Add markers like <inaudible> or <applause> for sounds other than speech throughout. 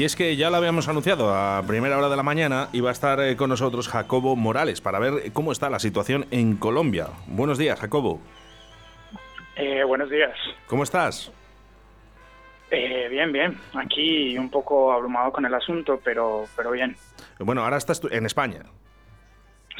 Y es que ya lo habíamos anunciado a primera hora de la mañana, iba a estar eh, con nosotros Jacobo Morales para ver cómo está la situación en Colombia. Buenos días, Jacobo. Eh, buenos días. ¿Cómo estás? Eh, bien, bien. Aquí un poco abrumado con el asunto, pero, pero bien. Bueno, ahora estás en España.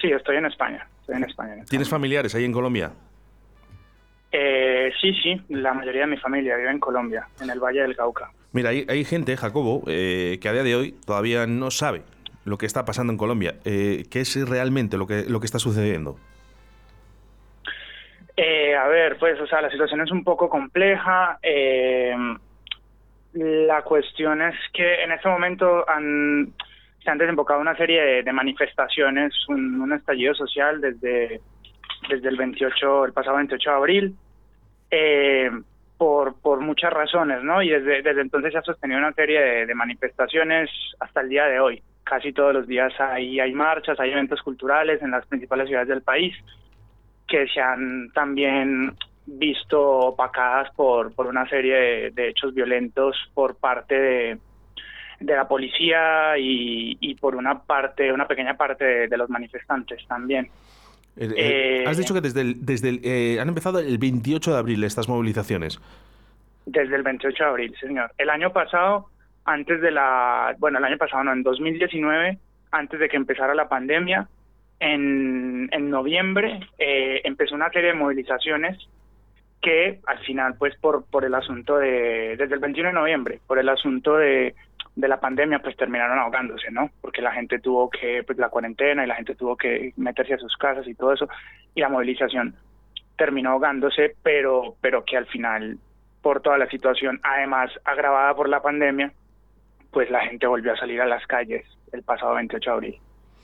Sí, estoy en España. Estoy en España. ¿Tienes familiares ahí en Colombia? Eh, sí, sí. La mayoría de mi familia vive en Colombia, en el Valle del Cauca. Mira, hay, gente, Jacobo, eh, que a día de hoy todavía no sabe lo que está pasando en Colombia. Eh, ¿Qué es realmente lo que, lo que está sucediendo? Eh, a ver, pues, o sea, la situación es un poco compleja. la cuestión es que en este momento han, se han desembocado una serie de, manifestaciones, un, un, estallido social desde, desde el 28, el pasado 28 de abril. Eh, por, muchas razones, ¿no? Y desde, desde entonces se ha sostenido una serie de, manifestaciones hasta el día de hoy. Casi todos los días hay, marchas, hay eventos culturales en las principales ciudades del país que se han también visto opacadas por, una serie de, hechos violentos por parte de, la policía y, por una parte, una pequeña parte de los manifestantes también. Eh, eh, has dicho que desde el, desde el, eh, han empezado el 28 de abril estas movilizaciones. Desde el 28 de abril, señor. El año pasado, antes de la, bueno, el año pasado no, en 2019, antes de que empezara la pandemia, en, en noviembre empezó una serie de movilizaciones que al final, pues por, por el asunto de, desde el 21 de noviembre, por el asunto de de la pandemia pues terminaron ahogándose, ¿no? Porque la gente tuvo que, pues la cuarentena y la gente tuvo que meterse a sus casas y todo eso, y la movilización terminó ahogándose, pero, pero que al final, por toda la situación, además agravada por la pandemia, pues la gente volvió a salir a las calles el pasado 28 de abril,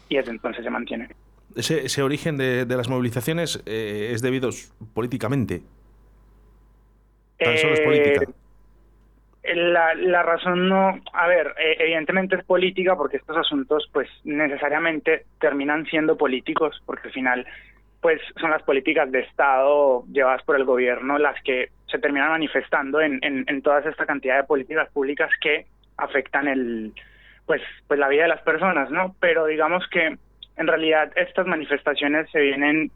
y desde entonces se mantiene. Ese, ese origen de, de las movilizaciones eh, es debido políticamente. Tan solo es política. Eh, la, la razón no, a ver, eh, evidentemente es política porque estos asuntos pues necesariamente terminan siendo políticos porque al final pues son las políticas de Estado llevadas por el gobierno las que se terminan manifestando en, en, en toda esta cantidad de políticas públicas que afectan el pues pues la vida de las personas, ¿no? Pero digamos que en realidad estas manifestaciones se vienen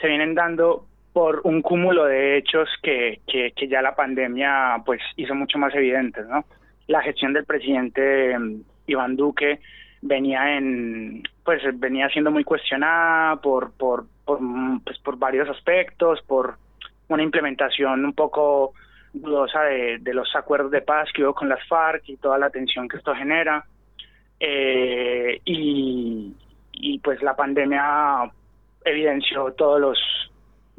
se vienen dando por un cúmulo de hechos que, que, ya la pandemia pues hizo mucho más evidentes, ¿no? La gestión del presidente mm, Iván Duque venía en pues venía siendo muy cuestionada por por por, mm, pues, por varios aspectos, por una implementación un poco dudosa de, de los acuerdos de paz que hubo con las FARC y toda la tensión que esto genera. Eh, y, y pues la pandemia evidenció todos los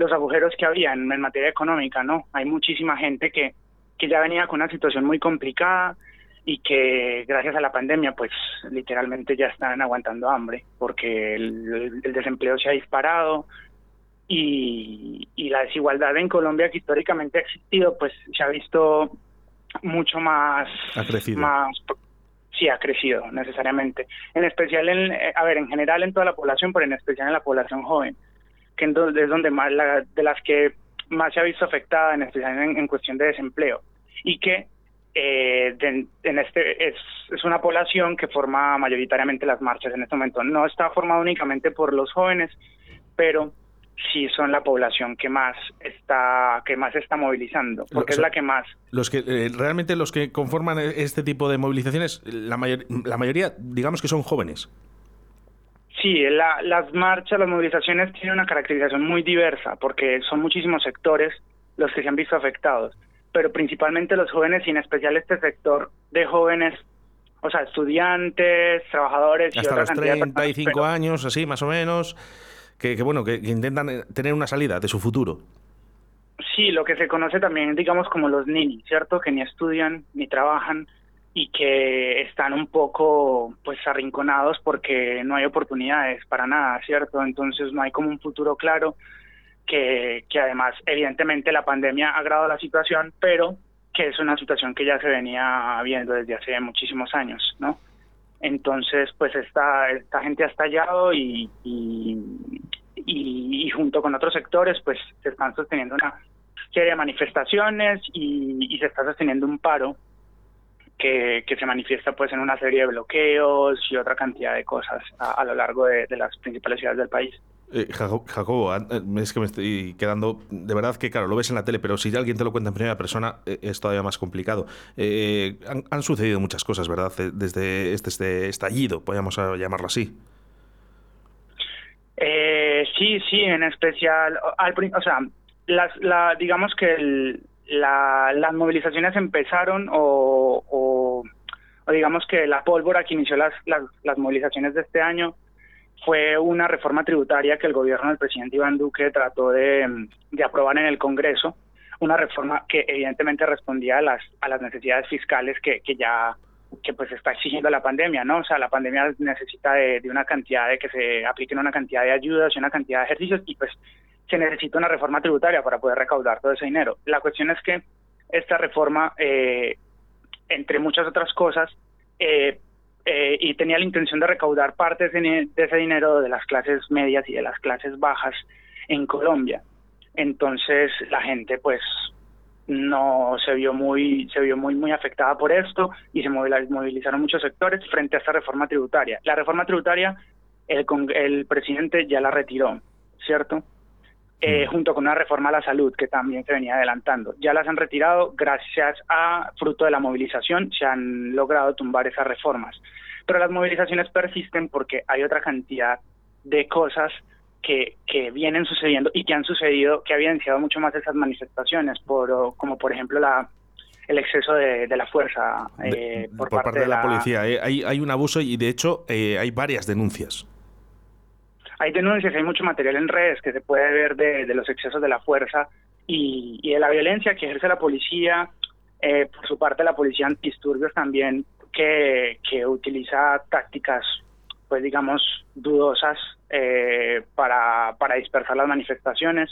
los agujeros que había en, materia económica, ¿no? Hay muchísima gente que, que ya venía con una situación muy complicada y que gracias a la pandemia pues literalmente ya están aguantando hambre porque el, desempleo se ha disparado y, y, la desigualdad en Colombia que históricamente ha existido pues se ha visto mucho más ha crecido. más sí ha crecido necesariamente. En especial en a ver en general en toda la población pero en especial en la población joven que es donde más la, de las que más se ha visto afectada en, en, cuestión de desempleo y que eh, en este es, es una población que forma mayoritariamente las marchas en este momento. No está formada únicamente por los jóvenes, pero sí son la población que más está que más está movilizando porque es la que más los que eh, realmente los que conforman este tipo de movilizaciones la mayor, la mayoría digamos que son jóvenes Sí, las marchas, las movilizaciones tienen una caracterización muy diversa porque son muchísimos sectores los que se han visto afectados, pero principalmente los jóvenes y en especial este sector de jóvenes, o sea, estudiantes, trabajadores hasta los 35 años, así más o menos, que, bueno, que intentan eh, tener una salida de su futuro. Sí, lo que se conoce también, digamos, como los ninis, ¿cierto? Que ni estudian ni trabajan y que están un poco pues arrinconados porque no hay oportunidades para nada, ¿cierto? Entonces no hay como un futuro claro que, que además evidentemente la pandemia ha agravado la situación, pero que es una situación que ya se venía viendo desde hace muchísimos años, ¿no? Entonces, pues esta, esta gente ha estallado y, y, y, y junto con otros sectores, pues se están sosteniendo una serie de manifestaciones y, y se está sosteniendo un paro que, se manifiesta pues en una serie de bloqueos y otra cantidad de cosas a, lo largo de, las principales ciudades del país. Eh, Jacobo, eh, es que me estoy quedando, de verdad que claro, lo ves en la tele, pero si alguien te lo cuenta en primera persona eh, es todavía más complicado. han, sucedido muchas cosas, ¿verdad? Desde este, este estallido, podríamos llamarlo así. sí, sí, en especial, al, o sea, las, la, digamos que el, las movilizaciones empezaron o, digamos que la pólvora que inició las, las, movilizaciones de este año fue una reforma tributaria que el gobierno del presidente Iván Duque trató de, aprobar en el Congreso, una reforma que evidentemente respondía a las, a las necesidades fiscales que, que ya que pues está exigiendo la pandemia, ¿no? O sea, la pandemia necesita de, de una cantidad de que se apliquen una cantidad de ayudas y una cantidad de ejercicios y pues se necesita una reforma tributaria para poder recaudar todo ese dinero. La cuestión es que esta reforma, eh, entre muchas otras cosas, eh, eh, y tenía la intención de recaudar parte de ese dinero de las clases medias y de las clases bajas en Colombia. Entonces la gente pues no se vio muy se vio muy muy afectada por esto y se movilizaron muchos sectores frente a esta reforma tributaria. La reforma tributaria el, el presidente ya la retiró, ¿cierto? Eh, junto con una reforma a la salud que también se venía adelantando. Ya las han retirado gracias a, fruto de la movilización, se han logrado tumbar esas reformas. Pero las movilizaciones persisten porque hay otra cantidad de cosas que, que vienen sucediendo y que han sucedido, que ha evidenciado mucho más esas manifestaciones, por, como por ejemplo la, el exceso de, la fuerza eh, por, parte, de la, policía. Eh. Hay, hay un abuso y de hecho eh, hay varias denuncias hay denuncias, hay mucho material en redes que se puede ver de, los excesos de la fuerza y, de la violencia que ejerce la policía, eh, por su parte la policía antidisturbios también, que, que utiliza tácticas, pues digamos, dudosas eh, para, para dispersar las manifestaciones.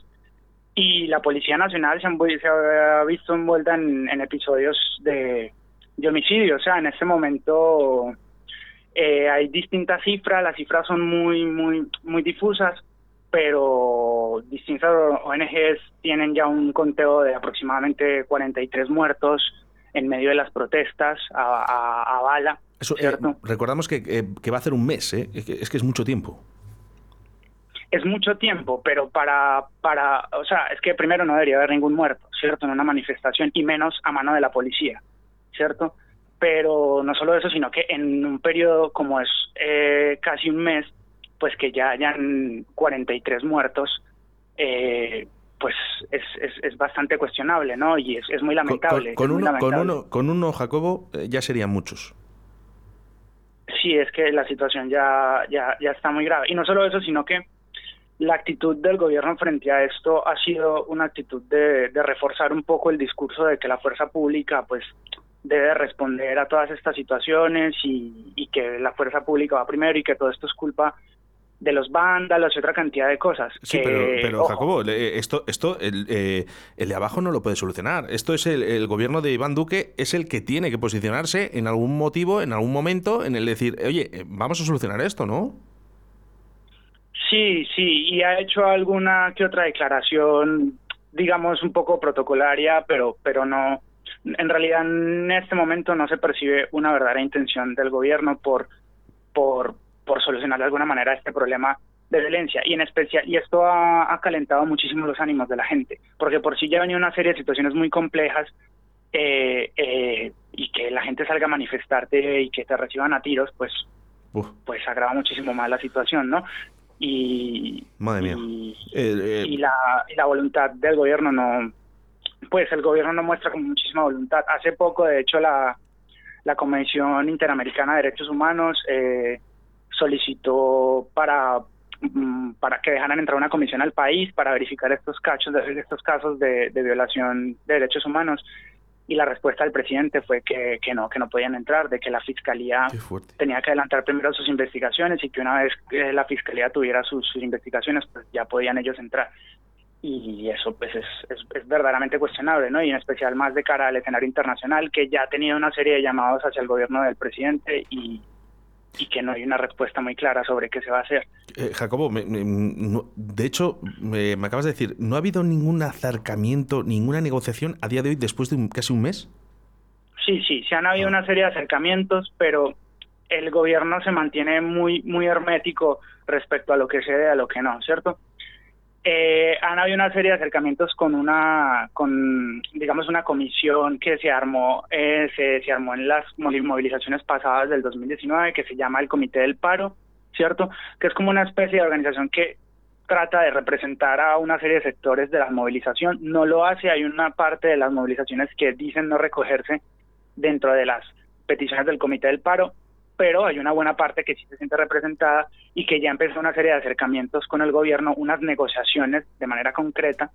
Y la Policía Nacional se, ha visto envuelta en, en episodios de, de homicidio, o sea, en este momento eh, hay distintas cifras, las cifras son muy, muy, muy difusas, pero distintas ONGs tienen ya un conteo de aproximadamente 43 muertos en medio de las protestas a, bala. Eh, recordamos que, eh, que, va a ser un mes, ¿eh? es que es mucho tiempo. Es mucho tiempo, pero para, para, o sea, es que primero no debería haber ningún muerto, ¿cierto? En una manifestación y menos a mano de la policía, ¿cierto? Pero no solo eso, sino que en un periodo como es eh, casi un mes, pues que ya hayan 43 muertos, eh, pues es, es, bastante cuestionable, ¿no? Y es, es muy lamentable. Con, uno, con, uno, con uno, Jacobo, eh, ya serían muchos. Sí, es que la situación ya, ya, ya está muy grave. Y no solo eso, sino que la actitud del gobierno frente a esto ha sido una actitud de, de reforzar un poco el discurso de que la fuerza pública, pues, debe responder a todas estas situaciones y, que la fuerza pública va primero y que todo esto es culpa de los vándalos y otra cantidad de cosas. Sí, pero, Jacobo, esto, esto el, eh, el, de abajo no lo puede solucionar. Esto es el, gobierno de Iván Duque, es el que tiene que posicionarse en algún motivo, en algún momento, en el decir, oye, eh, vamos a solucionar esto, ¿no? Sí, sí, y ha hecho alguna que otra declaración, digamos, un poco protocolaria, pero, pero no, en realidad en este momento no se percibe una verdadera intención del gobierno por, por, por solucionar de alguna manera este problema de violencia. Y en especial y esto ha, calentado muchísimo los ánimos de la gente porque por sí ya venía una serie de situaciones muy complejas eh, eh, y que la gente salga a manifestarte y que te reciban a tiros pues pues agrava muchísimo más la situación no y Madre y, eh, y la y la voluntad del gobierno no pues el gobierno no muestra con muchísima voluntad. Hace poco, de hecho, la, la Convención Interamericana de Derechos Humanos eh, solicitó para mm, para que dejaran entrar una comisión al país para verificar estos cachos de estos casos de, violación de derechos humanos. Y la respuesta del presidente fue que, que no que no podían entrar de que la fiscalía tenía que adelantar primero sus investigaciones y que una vez que la fiscalía tuviera sus, sus investigaciones pues ya podían ellos entrar y eso pues es, es, verdaderamente cuestionable, ¿no? Y en especial más de cara al escenario internacional, que ya ha tenido una serie de llamados hacia el gobierno del presidente y, y que no hay una respuesta muy clara sobre qué se va a hacer. Eh, Jacobo, de hecho, me, acabas de decir, ¿no ha habido ningún acercamiento, ninguna negociación a día de hoy después de casi un mes? sí, sí, se han habido una serie de acercamientos, pero el gobierno se mantiene muy, muy hermético respecto a lo que se debe a lo que no, ¿cierto? Eh, han habido una serie de acercamientos con una, con, digamos, una comisión que se armó, eh, se, se armó en las movilizaciones pasadas del 2019, que se llama el Comité del Paro, ¿cierto? Que es como una especie de organización que trata de representar a una serie de sectores de la movilización. No lo hace, hay una parte de las movilizaciones que dicen no recogerse dentro de las peticiones del Comité del Paro, pero hay una buena parte que sí se siente representada y que ya empezó una serie de acercamientos con el gobierno, unas negociaciones de manera concreta,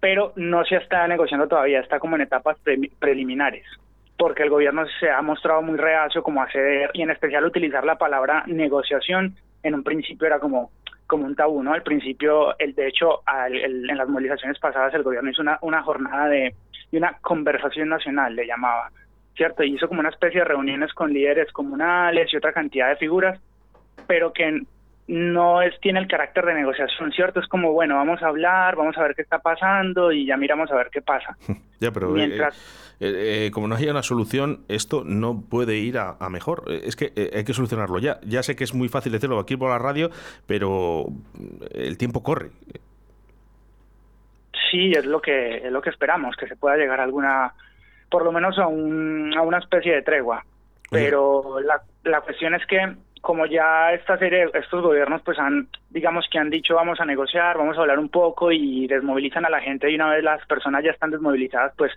pero no se está negociando todavía, está como en etapas preliminares, porque el gobierno se ha mostrado muy reacio como hacer, y en especial utilizar la palabra negociación, en un principio era como como un tabú, ¿no? Al principio, el de hecho, en las movilizaciones pasadas el gobierno hizo una, una jornada de, de una conversación nacional, le llamaba, ¿cierto? Hizo como una especie de reuniones con líderes comunales y otra cantidad de figuras, pero que no es tiene el carácter de negociación, ¿cierto? Es como, bueno, vamos a hablar, vamos a ver qué está pasando y ya miramos a ver qué pasa. <laughs> ya, pero eh, eh, eh, como no haya una solución, esto no puede ir a, mejor. Es que hay que solucionarlo ya. Ya sé que es muy fácil decirlo aquí por la radio, pero el tiempo corre. Sí, es lo que es lo que esperamos, que se pueda llegar a alguna por lo menos a, un, a una especie de tregua. Pero la, la cuestión es que como ya esta serie, estos gobiernos pues han, digamos que han dicho vamos a negociar, vamos a hablar un poco y desmovilizan a la gente y una vez las personas ya están desmovilizadas pues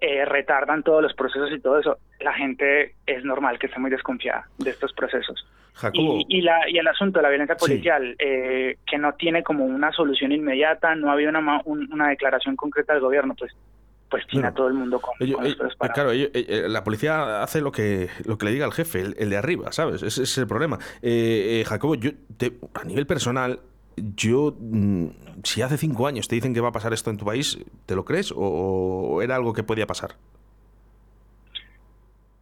eh, retardan todos los procesos y todo eso. La gente es normal que esté muy desconfiada de estos procesos. Y, y, la, y el asunto de la violencia policial, eh, que no tiene como una solución inmediata, no ha habido una, una declaración concreta del gobierno, pues pues tiene a todo el mundo con, Claro, eh, la policía hace lo que lo que le diga el jefe, el, de arriba, ¿sabes? Ese, es el problema. Eh, eh, Jacobo, yo a nivel personal, yo, mm, si hace cinco años te dicen que va a pasar esto en tu país, ¿te lo crees o, era algo que podía pasar?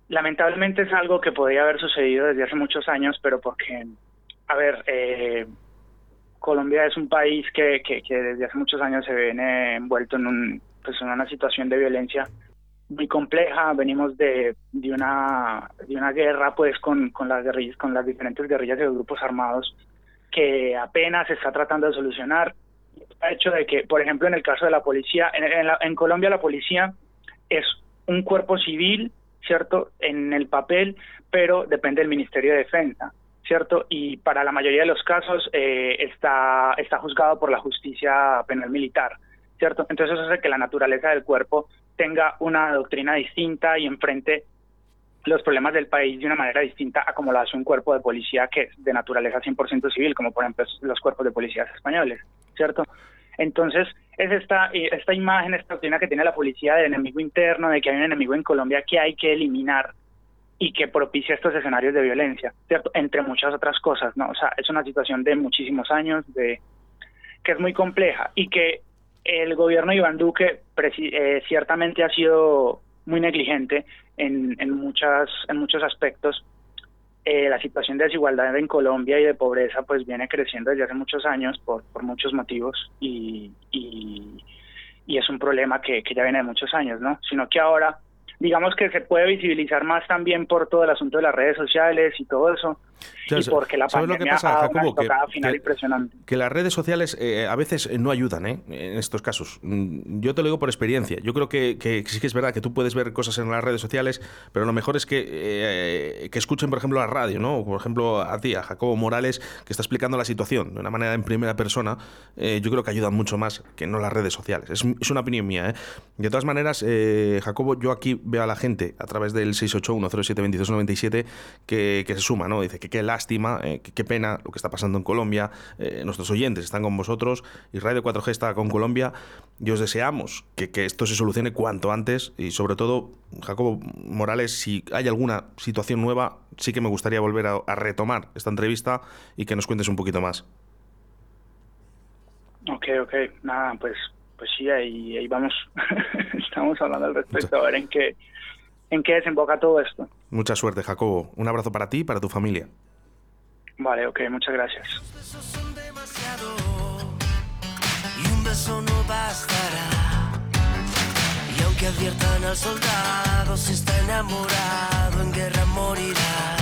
Lamentablemente es algo que podría haber sucedido desde hace muchos años, pero porque, a ver, Colombia es un país que, que, que, desde hace muchos años se viene envuelto en un pues en una situación de violencia muy compleja, venimos de, de una de una guerra pues con, con las guerrillas, con las diferentes guerrillas de los grupos armados que apenas se está tratando de solucionar. El hecho de que, por ejemplo, en el caso de la policía, en, en Colombia la policía es un cuerpo civil, ¿cierto? En el papel, pero depende del Ministerio de Defensa, ¿cierto? Y para la mayoría de los casos eh, está, está juzgado por la justicia penal militar. ¿Cierto? Entonces eso hace que la naturaleza del cuerpo tenga una doctrina distinta y enfrente los problemas del país de una manera distinta a como lo hace un cuerpo de policía que es de naturaleza 100% civil, como por ejemplo los cuerpos de policías españoles, ¿cierto? Entonces, es esta, esta imagen, esta doctrina que tiene la policía del enemigo interno, de que hay un enemigo en Colombia que hay que eliminar y que propicia estos escenarios de violencia, ¿cierto? Entre muchas otras cosas, ¿no? O sea, es una situación de muchísimos años, de que es muy compleja y que el gobierno de Iván Duque eh, ciertamente ha sido muy negligente en, muchas, en muchos aspectos. Eh, la situación de desigualdad en Colombia y de pobreza pues viene creciendo desde hace muchos años por, muchos motivos y, y, y es un problema que, que ya viene de muchos años, ¿no? Sino que ahora digamos que se puede visibilizar más también por todo el asunto de las redes sociales y todo eso. Y porque la pandemia lo que pasa, Jacobo, que, final impresionante. Que las redes sociales eh, a veces no ayudan ¿eh? en estos casos. Mm, yo te lo digo por experiencia. Yo creo que, sí que es verdad que tú puedes ver cosas en las redes sociales, pero lo mejor es que, eh, que escuchen, por ejemplo, la radio, ¿no? Por ejemplo, a ti, a Jacobo Morales, que está explicando la situación de una manera en primera persona. yo creo que ayudan mucho más que no las redes sociales. Es, es una opinión mía. De todas maneras, Jacobo, yo aquí veo a la gente a través del 681072297 que, que se suma, ¿no? Dice que qué lástima, eh, qué pena lo que está pasando en Colombia. Eh, nuestros oyentes están con vosotros y Radio 4G está con Colombia y os deseamos que, esto se solucione cuanto antes y sobre todo, Jacobo Morales, si hay alguna situación nueva, sí que me gustaría volver a, retomar esta entrevista y que nos cuentes un poquito más. Ok, ok, nada, pues pues sí, ahí vamos, <laughs> estamos hablando al respecto, a ver en qué, en qué desemboca todo esto. Mucha suerte, Jacobo. Un abrazo para ti y para tu familia. Vale, ok, muchas gracias. Y un beso no bastará. Y que adviertan al soldado si está enamorado en guerra morirá.